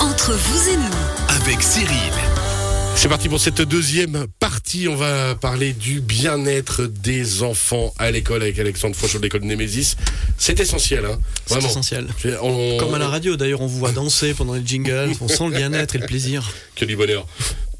Entre vous et nous, avec Cyril. C'est parti pour cette deuxième partie. On va parler du bien-être des enfants à l'école avec Alexandre Fauchot de l'école Némésis. C'est essentiel, hein C'est Vraiment. essentiel. On- Comme à la radio, d'ailleurs, on vous voit danser pendant les jingles, on sent le bien-être et le plaisir. Que du bonheur.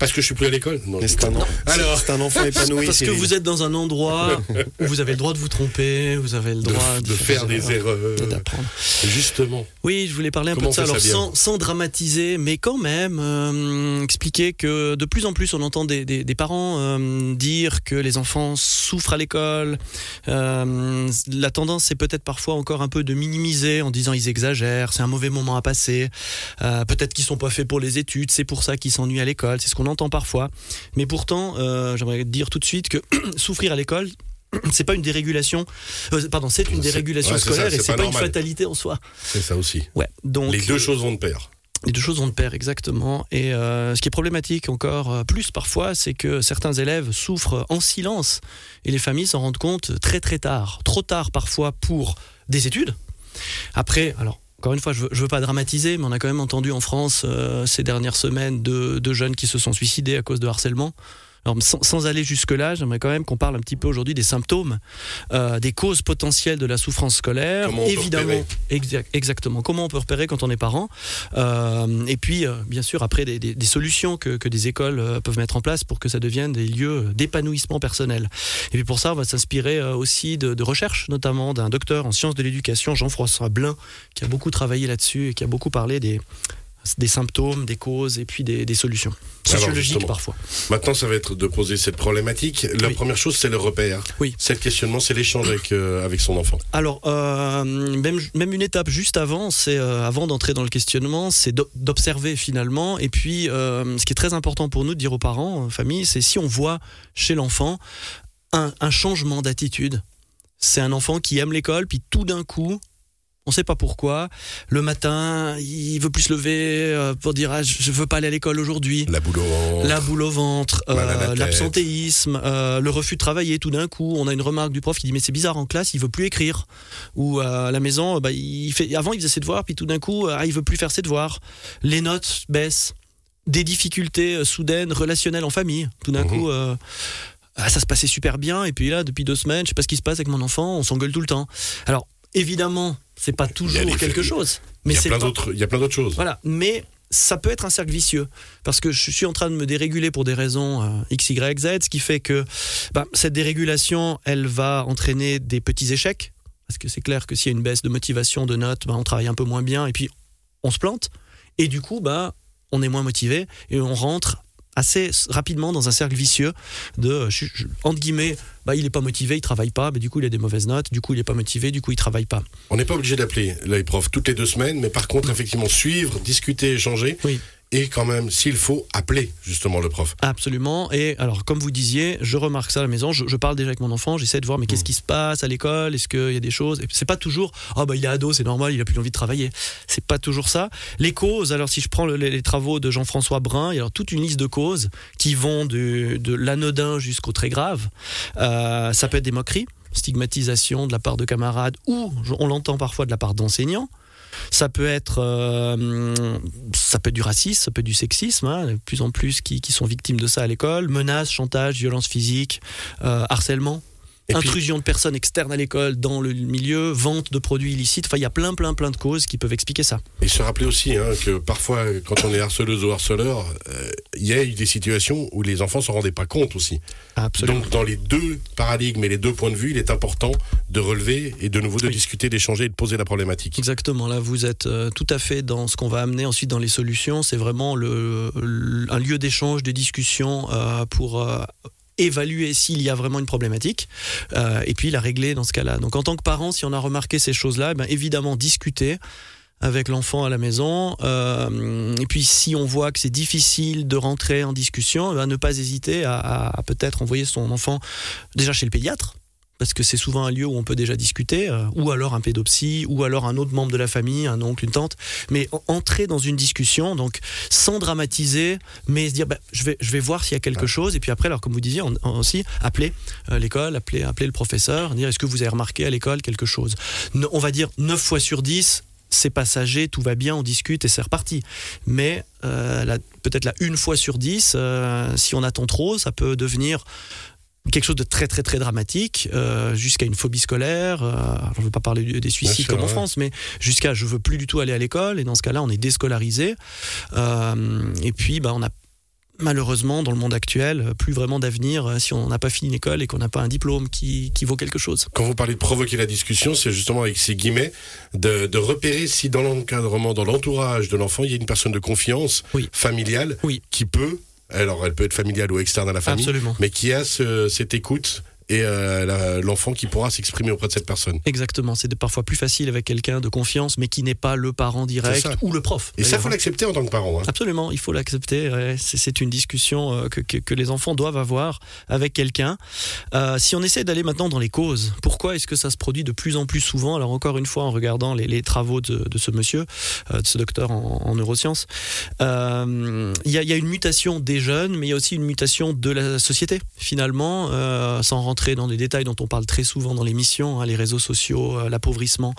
Parce que je suis plus à l'école Non, Mais je c'est un. Alors, c'est un enfant épanoui. Parce que vous êtes dans un endroit où vous avez le droit de vous tromper, vous avez le de, droit de faire des erreurs. d'apprendre. Justement. Oui, je voulais parler un Comment peu de ça. Alors, ça sans, sans dramatiser, mais quand même, euh, expliquer que de plus en plus, on entend des, des- des parents euh, dire que les enfants souffrent à l'école. Euh, la tendance, c'est peut-être parfois encore un peu de minimiser en disant ils exagèrent, c'est un mauvais moment à passer. Euh, peut-être qu'ils sont pas faits pour les études, c'est pour ça qu'ils s'ennuient à l'école. C'est ce qu'on entend parfois. Mais pourtant, euh, j'aimerais dire tout de suite que souffrir à l'école. C'est pas une dérégulation, euh, pardon, c'est une dérégulation ouais, c'est ça, scolaire et c'est pas pas, une fatalité en soi. C'est ça aussi. Ouais, donc Les deux euh, choses vont de pair. les deux choses vont de pair, exactement. Et euh, ce qui est problématique encore plus parfois, c'est que certains élèves souffrent en silence et les familles s'en rendent compte très très tard, trop tard parfois pour des études. Après, alors. Encore une fois, je veux, veux pas dramatiser, mais on a quand même entendu en France euh, ces dernières semaines de jeunes qui se sont suicidés à cause de harcèlement. Alors, sans, sans aller jusque-là, j'aimerais quand même qu'on parle un petit peu aujourd'hui des symptômes, euh, des causes potentielles de la souffrance scolaire. Comment on Évidemment, exactement. Comment on peut repérer quand on est parent euh, et puis, euh, bien sûr, après, des, des- des solutions que, que des écoles peuvent mettre en place pour que ça devienne des lieux d'épanouissement personnel. Et puis pour ça, on va s'inspirer aussi de, de recherches, notamment d'un docteur en sciences de l'éducation, Jean-François Blin, qui a beaucoup travaillé là-dessus et qui a beaucoup parlé des, des symptômes, des causes et puis des, des solutions sociologiques parfois. Maintenant, ça va être de poser cette problématique. La Oui. première chose, c'est le repère. Oui. C'est le questionnement, c'est l'échange avec, euh, avec son enfant. Alors, euh, même, même une étape juste avant, c'est euh, avant d'entrer dans le questionnement, c'est d'o- d'observer finalement. Et puis, ce qui est très important pour nous de dire aux parents, aux familles, c'est si on voit chez l'enfant un, un changement d'attitude. C'est un enfant qui aime l'école, puis tout d'un coup, on ne sait pas pourquoi, le matin, il veut plus se lever euh, pour dire ah, je veux pas aller à l'école aujourd'hui. La boule au ventre. La boule au ventre, euh, l'absentéisme, euh, le refus de travailler. Tout d'un coup, on a une remarque du prof qui dit mais c'est bizarre en classe, il veut plus écrire. Ou euh, à la maison, bah, il fait, avant il faisait ses devoirs, puis tout d'un coup, ah, il veut plus faire ses devoirs. Les notes baissent. Des difficultés soudaines relationnelles en famille. Tout d'un Mhm. coup. ah, ça se passait super bien et puis là depuis deux semaines je sais pas ce qui se passe avec mon enfant on s'engueule tout le temps alors évidemment c'est pas toujours quelque chose Il mais y a c'est plein pas- d'autres, il y a plein d'autres choses. voilà, mais ça peut être un cercle vicieux parce que je suis en train de me déréguler pour des raisons euh, X, Y, Z, ce qui fait que bah, cette dérégulation, elle va entraîner des petits échecs parce que c'est clair que s'il y a une baisse de motivation, de notes, bah, on travaille un peu moins bien et puis on se plante et du coup, bah, on est moins motivé et on rentre assez rapidement dans un cercle vicieux de euh, je- je- entre guillemets bah il est pas motivé il travaille pas mais du coup il a des mauvaises notes du coup il est pas motivé du coup il travaille pas On n'est pas obligé d'appeler les profs toutes les deux semaines, mais par contre, effectivement, suivre, discuter, échanger. Oui. Et quand même, s'il faut, appeler justement le prof. Absolument. Et alors, comme vous disiez, je remarque ça à la maison. Je, je parle déjà avec mon enfant. J'essaie de voir, mais Mm. qu'est-ce qui se passe à l'école? Est-ce qu'il y a des choses? Et C'est pas toujours. Ah bah il est ado, c'est normal, il a plus envie de travailler. C'est pas toujours ça. Les causes. Alors, si je prends le- les, les travaux de Jean-François Brun, il y a alors toute une liste de causes qui vont de, de l'anodin jusqu'au très grave. Euh, ça peut être des moqueries, stigmatisation de la part de camarades, ou on l'entend parfois de la part d'enseignants. Ça peut être, euh, ça peut du racisme, ça peut être du sexisme, hein, de plus en plus qui, sont victimes de ça à l'école, menaces, chantage, violence physique, euh, harcèlement. Et puis- Intrusion de personnes externes à l'école dans le milieu, vente de produits illicites. Enfin, il y a plein, plein, plein de causes qui peuvent expliquer ça. Et se rappeler aussi hein, que parfois, quand on est harceleuse ou harceleur, euh, il y a eu des situations où les enfants ne s'en rendaient pas compte aussi. Absolument. Donc, dans les deux paradigmes et les deux points de vue, il est important de relever et de nouveau de Oui. discuter, d'échanger et de poser la problématique. Exactement, là vous êtes euh, tout à fait dans ce qu'on va amener ensuite dans les solutions. C'est vraiment le, le- un lieu d'échange, de discussion euh, pour évaluer s'il y a vraiment une problématique euh, et puis la régler dans ce cas-là. Donc en tant que parent, si on a remarqué ces choses-là, eh ben, évidemment discuter avec l'enfant à la maison. euh, et puis si on voit que c'est difficile de rentrer en discussion, eh ben, ne pas hésiter à, peut-être envoyer son enfant déjà chez le pédiatre parce que c'est souvent un lieu où on peut déjà discuter, euh, ou alors un pédopsie, ou alors un autre membre de la famille, un oncle, une tante, mais en- entrer dans une discussion, donc sans dramatiser, mais se dire, bah, je, vais, je vais voir s'il y a quelque chose, et puis après, alors comme vous disiez, on, on aussi appeler euh, l'école, appeler, appeler le professeur, dire, est-ce que vous avez remarqué à l'école quelque chose? Ne- On va dire 9 fois sur 10, c'est passager, tout va bien, on discute et c'est reparti. Mais euh, peut-être là, une fois sur dix, euh, si on attend trop, ça peut devenir quelque chose de très très très dramatique euh, jusqu'à une phobie scolaire je ne veux pas parler des suicides comme en France mais jusqu'à je veux plus du tout aller à l'école et dans ce cas-là on est déscolarisé. Et puis bah, on a malheureusement, dans le monde actuel, plus vraiment d'avenir euh, si on n'a pas fini l'école et qu'on n'a pas un diplôme qui, vaut quelque chose. Quand vous parlez de provoquer la discussion, c'est justement avec ces guillemets de, repérer si dans l'encadrement, dans l'entourage de l'enfant, il y a une personne de confiance familiale qui peut alors elle peut être familiale ou externe à la famille, mais qui a cette écoute et euh, l'enfant qui pourra s'exprimer auprès de cette personne. Exactement, c'est parfois plus facile avec quelqu'un de confiance, mais qui n'est pas le parent direct ou le prof. Et ça, faut l'accepter en tant que parent. Hein. Absolument, il faut l'accepter. C'est une discussion euh, que, que, les enfants doivent avoir avec quelqu'un. Euh, si on essaie d'aller maintenant dans les causes, pourquoi est-ce que ça se produit de plus en plus souvent? Alors encore une fois, en regardant les, travaux de, de, ce monsieur, de ce docteur en, neurosciences, il y, a, y, a une mutation des jeunes, mais il y a aussi une mutation de la société. Finalement, sans rentrer dans des détails dont on parle très souvent dans l'émission, hein, les réseaux sociaux, euh, l'appauvrissement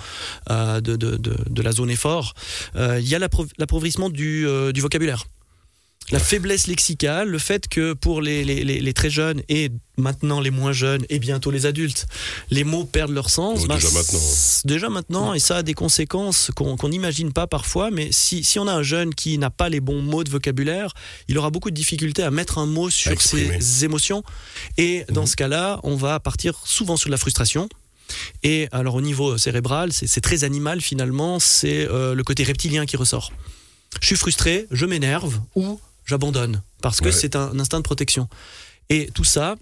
euh, de, de, de, la zone effort, euh, il y a l'appauvrissement du, du vocabulaire la faiblesse lexicale, le fait que pour les, les, les, très jeunes et maintenant les moins jeunes et bientôt les adultes, les mots perdent leur sens. Bah, déjà maintenant. Déjà maintenant, et ça a des conséquences qu'on n'imagine pas parfois, mais si, si, on a un jeune qui n'a pas les bons mots de vocabulaire, il aura beaucoup de difficultés à mettre un mot sur ses émotions. Et dans mhm. ce cas-là, on va partir souvent sur la frustration. Et alors au niveau cérébral, c'est très animal finalement, c'est euh, le côté reptilien qui ressort. Je suis frustré, je m'énerve, ou j'abandonne parce que c'est un, instinct de protection. Et tout ça,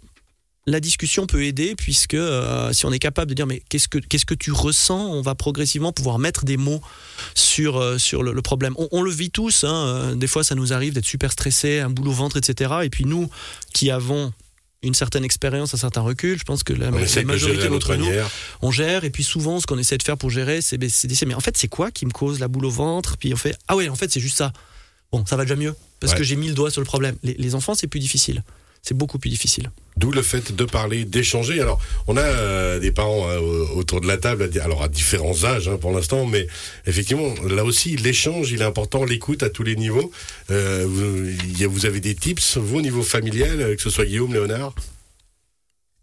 la discussion peut aider puisque euh, si on est capable de dire mais qu'est-ce que qu'est-ce que tu ressens, on va progressivement pouvoir mettre des mots sur euh, sur le, problème. On, le vit tous. Hein, euh, des fois, ça nous arrive d'être super stressé, un boulot ventre, etc. Et puis nous, qui avons une certaine expérience, un certain recul. Je pense que la, majorité d'entre nous, on gère. Et puis souvent, ce qu'on essaie de faire pour gérer, c'est d'essayer. Mais en fait, c'est quoi qui me cause la boule au ventre? Puis on fait ah ouais, en fait, c'est juste ça. Bon, ça va déjà mieux parce que j'ai mis le doigt sur le problème. Les, enfants, c'est plus difficile. C'est beaucoup plus difficile. D'où le fait de parler, d'échanger. Alors, on a euh, des parents hein, autour de la table, alors à différents âges hein, pour l'instant, mais effectivement, là aussi, l'échange, il est important, l'écoute à tous les niveaux. Euh, vous, vous, avez des tips, vous, au niveau familial, euh, que ce soit Guillaume, Léonard?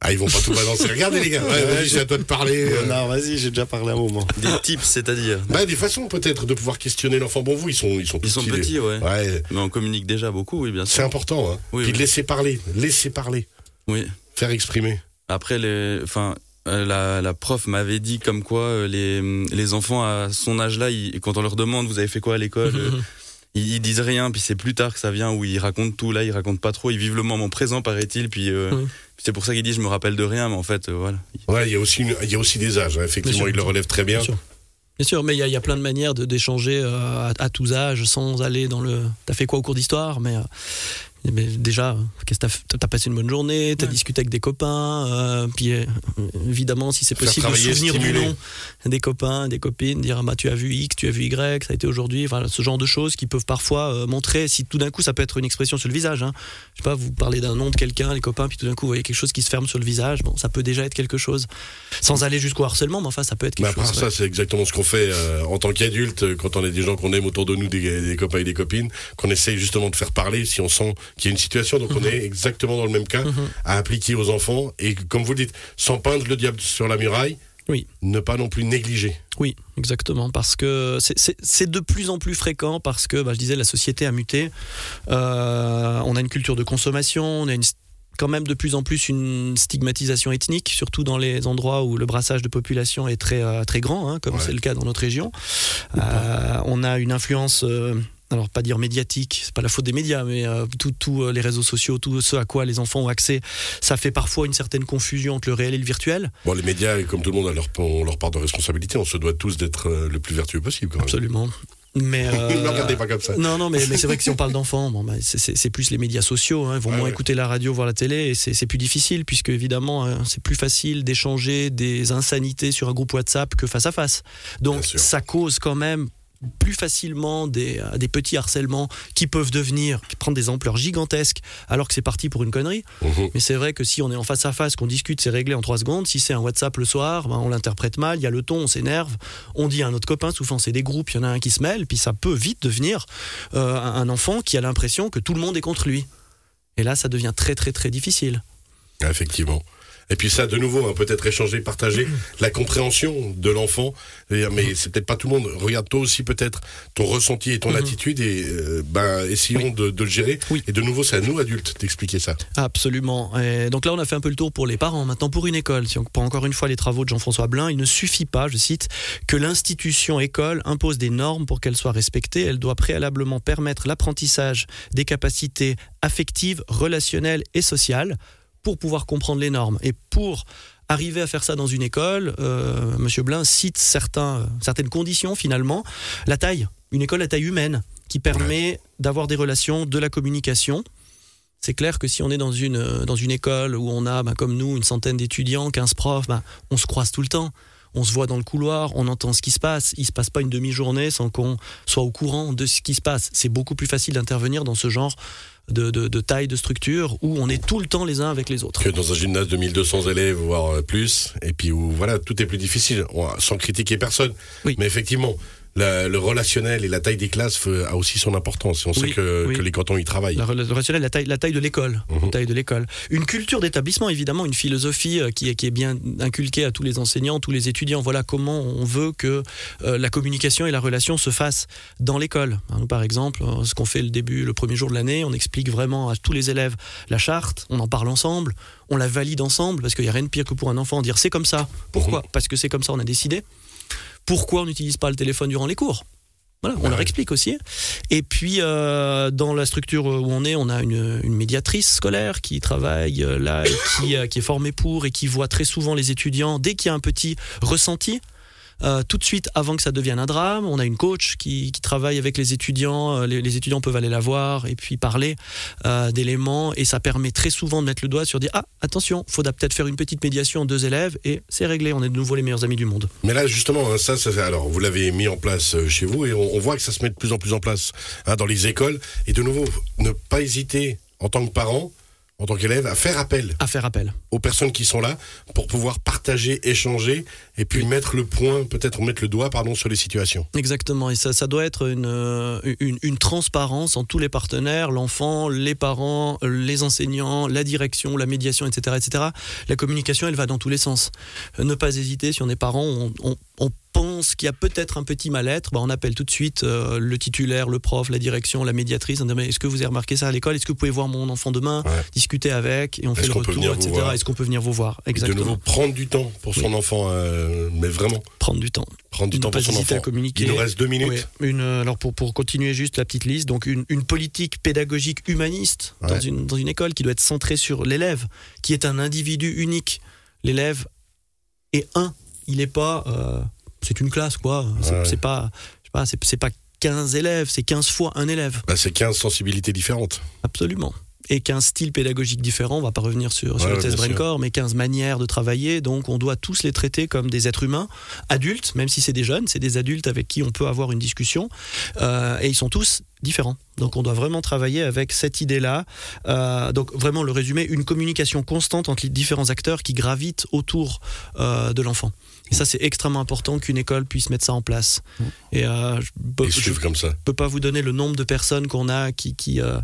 Ah, ils vont pas tout balancer. Regardez les gars, ouais, j'ai à toi de parler. Euh. Non, vas-y, j'ai déjà parlé un moment. Des tips, c'est-à-dire Bah, des façons peut-être de pouvoir questionner l'enfant. Bon, vous, ils sont, ils sont, ils sont petits, ouais. ouais. Mais on communique déjà beaucoup, oui, bien sûr. C'est important, hein. Oui, Puis de laisser parler, laisser parler. Oui. Faire exprimer. Après, les, enfin, euh, la, la, prof m'avait dit comme quoi euh, les, les enfants à son âge-là, quand on leur demande vous avez fait quoi à l'école, ils, disent rien, puis c'est plus tard que ça vient où ils racontent tout. Là, ils racontent pas trop, ils vivent le moment présent, paraît-il, puis. C'est pour ça qu'il dit je me rappelle de rien, mais en fait, euh, voilà. Ouais, il y a aussi, il y a aussi des âges. Hein. Effectivement, il le relève très bien. Bien sûr. mais il y, a plein de manières d'échanger euh, à, tous âges sans aller dans le. T'as fait quoi au cours d'histoire Mais euh, mais déjà, qu'est-ce t'as, as passé une bonne journée, t'as as discuté avec des copains, euh, puis euh, évidemment, si c'est possible, de souvenir du nom des copains, des copines, dire ah bah tu as vu X, tu as vu Y, ça a été aujourd'hui, enfin ce genre de choses qui peuvent parfois euh, montrer si tout d'un coup ça peut être une expression sur le visage. Hein. Je sais pas, vous parlez d'un nom de quelqu'un, les copains, puis tout d'un coup vous voyez quelque chose qui se ferme sur le visage. Bon, ça peut déjà être quelque chose, sans aller jusqu'au harcèlement, mais enfin ça peut être quelque mais après, Ça c'est exactement ce qu'on fait en tant qu'adulte quand on est des gens qu'on aime autour de nous, des, des copains et des copines, qu'on essaye justement de faire parler si on sent qu'il y a une situation, donc on mhm. est exactement dans le même cas mhm. à appliquer aux enfants. Et comme vous le dites, sans peindre le diable sur la muraille, oui. ne pas non plus négliger. Oui, exactement, parce que c'est de plus en plus fréquent, parce que, bah, je disais, la société a muté. Euh, on a une culture de consommation, on a une quand même de plus en plus une stigmatisation ethnique, surtout dans les endroits où le brassage de population est très, euh, très grand, hein, comme c'est le cas dans notre région. Euh, on a une influence alors pas dire médiatique, c'est pas la faute des médias, mais euh, tous euh, les réseaux sociaux, tout ce à quoi les enfants ont accès, ça fait parfois une certaine confusion entre le réel et le virtuel. Bon, les médias, comme tout le monde, leur, leur part de responsabilité. On se doit tous d'être euh, le plus vertueux possible. Quand même. Absolument. Mais ne regardez pas comme ça. Non, non, mais, mais c'est vrai que si on parle d'enfants, bon, bah, c'est plus les médias sociaux. Hein, ils vont moins écouter la radio, voir la télé, et c'est plus difficile puisque évidemment c'est plus facile d'échanger des insanités sur un groupe WhatsApp que face à face. Donc ça cause quand même plus facilement des, des petits harcèlements qui peuvent devenir, qui prendre des ampleurs gigantesques alors que c'est parti pour une connerie. Mhm. Mais c'est vrai que si on est en face à face, qu'on discute, c'est réglé en trois secondes. Si c'est un WhatsApp le soir, ben, on l'interprète mal, il y a le ton, on s'énerve, on dit à un autre copain, souvent c'est des groupes, il y en a un qui se mêle, puis ça peut vite devenir euh, un enfant qui a l'impression que tout le monde est contre lui. Et là, ça devient très très très difficile. Effectivement. Et puis ça, de nouveau, hein, peut-être échanger, partager la compréhension de l'enfant. Mais c'est peut-être pas tout le monde. Regarde toi aussi peut-être ton ressenti et ton Mhm. attitude et euh, ben, essayons de, de le gérer. Oui. Et de nouveau, c'est à nous adultes d'expliquer ça. Absolument. Et donc là, on a fait un peu le tour pour les parents. Maintenant, pour une école, si on prend encore une fois les travaux de Jean-François Blin, il ne suffit pas, je cite, que l'institution école impose des normes pour qu'elles soient respectées. Elle doit préalablement permettre l'apprentissage des capacités affectives, relationnelles et sociales pour pouvoir comprendre les normes. Et pour arriver à faire ça dans une école, euh, Monsieur Blin cite certains, certaines conditions finalement. La taille, une école à taille humaine qui permet d'avoir des relations, de la communication. C'est clair que si on est dans une, euh, dans une école où on a, bah, comme nous, une centaine d'étudiants, 15 profs, bah, on se croise tout le temps. On se voit dans le couloir, on entend ce qui se passe. Il se passe pas une demi-journée sans qu'on soit au courant de ce qui se passe. C'est beaucoup plus facile d'intervenir dans ce genre de, de- de taille, de structure, où on est tout le temps les uns avec les autres. Que dans un gymnase de 1200 élèves, voire euh, plus. Et puis où, voilà, tout est plus difficile, sans critiquer personne. Oui. Mais effectivement, la- le relationnel et la taille des classes a aussi son importance. On sait que, oui. que les cantons y travaillent. La, le relationnel, la taille, la taille de l'école, Mhm. taille de l'école. Une culture d'établissement, évidemment, une philosophie euh, qui est, qui est bien inculquée à tous les enseignants, tous les étudiants. Voilà comment on veut que euh, la communication et la relation se fassent dans l'école. Hein, par exemple, euh, ce qu'on fait le début, le premier jour de l'année, on explique vraiment à tous les élèves la charte, on en parle ensemble, on la valide ensemble, parce qu'il n'y a rien de pire que pour un enfant dire c'est comme ça. Pourquoi? Parce que c'est comme ça, on a décidé. Pourquoi on n'utilise pas le téléphone durant les cours voilà, on leur explique aussi. Et puis, euh, dans la structure où on est, on a une, une médiatrice scolaire qui travaille euh, là, et qui, euh, qui est formée pour et qui voit très souvent les étudiants dès qu'il y a un petit ressenti. Euh, tout de suite, avant que ça devienne un drame, on a une coach qui, qui travaille avec les étudiants. euh, Les, étudiants peuvent aller la voir et puis parler euh, d'éléments. Et ça permet très souvent de mettre le doigt sur dire Ah, attention, faudra peut-être faire une petite médiation en deux élèves et c'est réglé. On est de nouveau les meilleurs amis du monde. Mais là, justement, hein, ça, ça, alors, vous l'avez mis en place chez vous et on, on voit que ça se met de plus en plus en place hein, dans les écoles. Et de nouveau, ne pas hésiter, en tant que parent, en tant qu'élève, à faire appel À faire appel. aux personnes qui sont là pour pouvoir partager, échanger et puis mettre le point, peut-être mettre le doigt, pardon, sur les situations. Exactement, et ça, ça doit être une, euh, une, une transparence en tous les partenaires, l'enfant, les parents, les enseignants, la direction, la médiation, etc., etc. La communication, elle va dans tous les sens. Euh, Ne pas hésiter, si on est parent, on, on- on pense qu'il y a peut-être un petit mal-être, bah, on appelle tout de suite euh, le titulaire, le prof, la direction, la médiatrice. On dit, Mais Est-ce que vous avez remarqué ça à l'école? Est-ce que vous pouvez voir mon enfant demain? Ouais. Discuter avec, et on fait le retour, etc. Est-ce qu'on peut venir vous voir? Et de Exactement. nouveau, prendre du temps pour son enfant, euh, mais vraiment, Prendre du temps. prendre du Ne temps pas pour son enfant. à communiquer. Il nous reste deux minutes. Oui, une, euh, alors pour, pour continuer juste la petite liste, donc une, une politique pédagogique humaniste dans, une, dans une école qui doit être centrée sur l'élève, qui est un individu unique. L'élève est un, il n'est pas, euh, c'est une classe quoi. C'est Ouais. c'est pas, pas, c'est pas 15 élèves, c'est 15 fois un élève, Bah, c'est 15 sensibilités différentes. absolument. Et 15 styles pédagogiques différents, on va pas revenir sur, sur Ouais, le test. Braincore, mais 15 manières de travailler, donc on doit tous les traiter comme des êtres humains, adultes, même si c'est des jeunes, c'est des adultes avec qui on peut avoir une discussion, euh, et ils sont tous différents. Donc on doit vraiment travailler avec cette idée-là. Euh, donc vraiment le résumé, une communication constante entre les différents acteurs qui gravitent autour euh, de l'enfant. Et ça c'est extrêmement important qu'une école puisse mettre ça en place. Et euh, je, ça. peux pas vous donner le nombre de personnes qu'on a qui qui euh,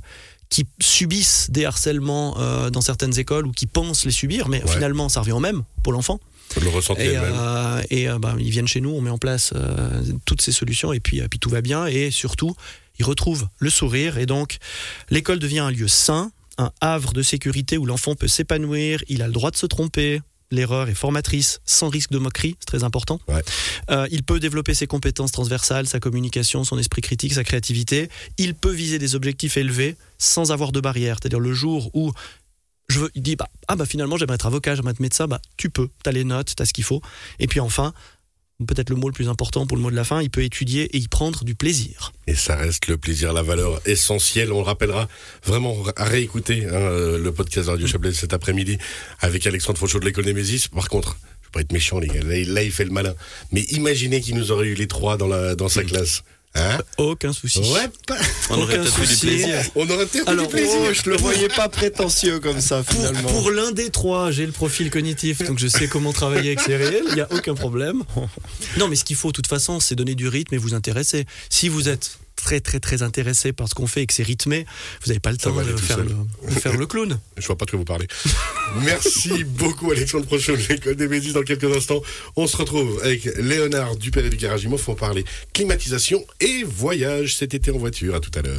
qui subissent des harcèlements euh, dans certaines écoles ou qui pensent les subir, mais Ouais. finalement ça revient au même pour l'enfant. Le Et, euh, et euh, bah, ils viennent chez nous, on met en place euh, toutes ces solutions et puis, puis tout va bien. Et surtout, ils retrouvent le sourire. Et donc, l'école devient un lieu sain, un havre de sécurité où l'enfant peut s'épanouir, il a le droit de se tromper. L'erreur est formatrice, sans risque de moquerie, c'est très important. Ouais. Euh, il peut développer ses compétences transversales, sa communication, son esprit critique, sa créativité. Il peut viser des objectifs élevés sans avoir de barrière. C'est-à-dire le jour où je veux, il dit bah, ah bah finalement j'aimerais être avocat, j'aimerais être médecin, bah tu peux, t'as les notes, t'as ce qu'il faut. Et puis enfin, peut-être le mot le plus important pour le mot de la fin, il peut étudier et y prendre du plaisir. Et ça reste le plaisir, la valeur essentielle. On le rappellera vraiment à réécouter hein, le podcast de Radio Chablais cet après-midi avec Alexandre Fauchot de l'école Némésis. Par contre, je vais pas être méchant, les gars. Là, il- fait le malin. Mais imaginez qu'il nous aurait eu les trois dans, la, dans sa classe. Hein Aucun souci. Ouais, pas- On aurait peut-être eu du plaisir. on aurait peut-être eu du plaisir. Oh, je le voyais pas prétentieux comme ça Pour, finalement. pour l'un des trois, j'ai le profil cognitif, donc je sais comment travailler avec ces réels, il n'y a aucun problème. Non, mais ce qu'il faut, de toute façon, c'est donner du rythme et vous intéresser. Si vous êtes très, très, très intéressé par ce qu'on fait et que c'est rythmé, vous n'avez pas le temps de faire, le, de faire le clown. Je vois pas de quoi vous parlez. Merci beaucoup Alexandre Prochain de l'école des Médicis. Dans quelques instants, on se retrouve avec Léonard Dupère et du Garagimov pour parler climatisation et voyage cet été en voiture. À tout à l'heure.